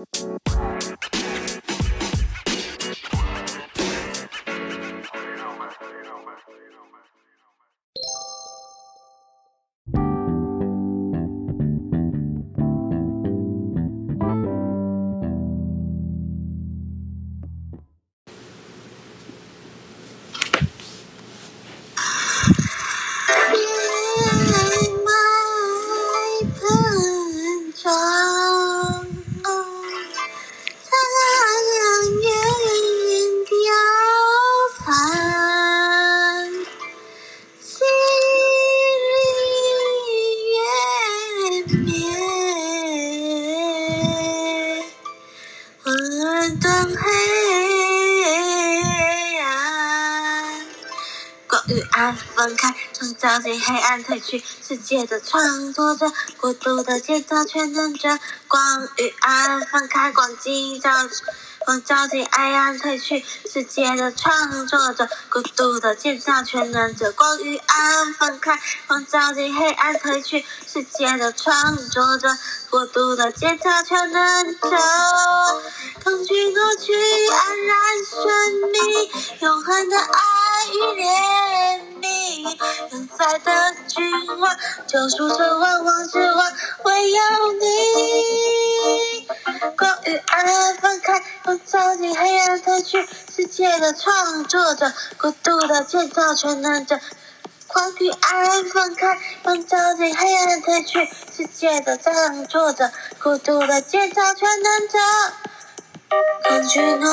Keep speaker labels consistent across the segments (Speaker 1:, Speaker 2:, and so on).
Speaker 1: Música 光与暗分开，从交集黑暗褪去，世界的创作者，孤独的建造全能者。光与暗分开，光进交，光照进黑暗褪去，世界的创作者，孤独的建造全能者。光与暗分开，光照进黑暗褪去，世界的创作者，孤独的建造全能者。恐惧过去，安然生命，永恒的爱与怜悯，永在的君王，救赎者万王之与爱分开，我走进黑暗褪去，世界的创作者，孤独的建造全能者。光与爱分开，我走进黑暗褪去，世界的创作者，孤独的建造全能者。恐惧呢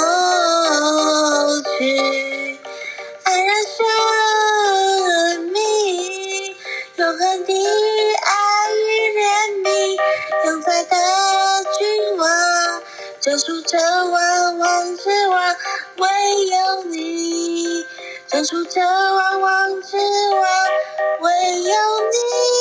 Speaker 1: 这数着万万之万，唯有你。这数着万万之万，唯有你。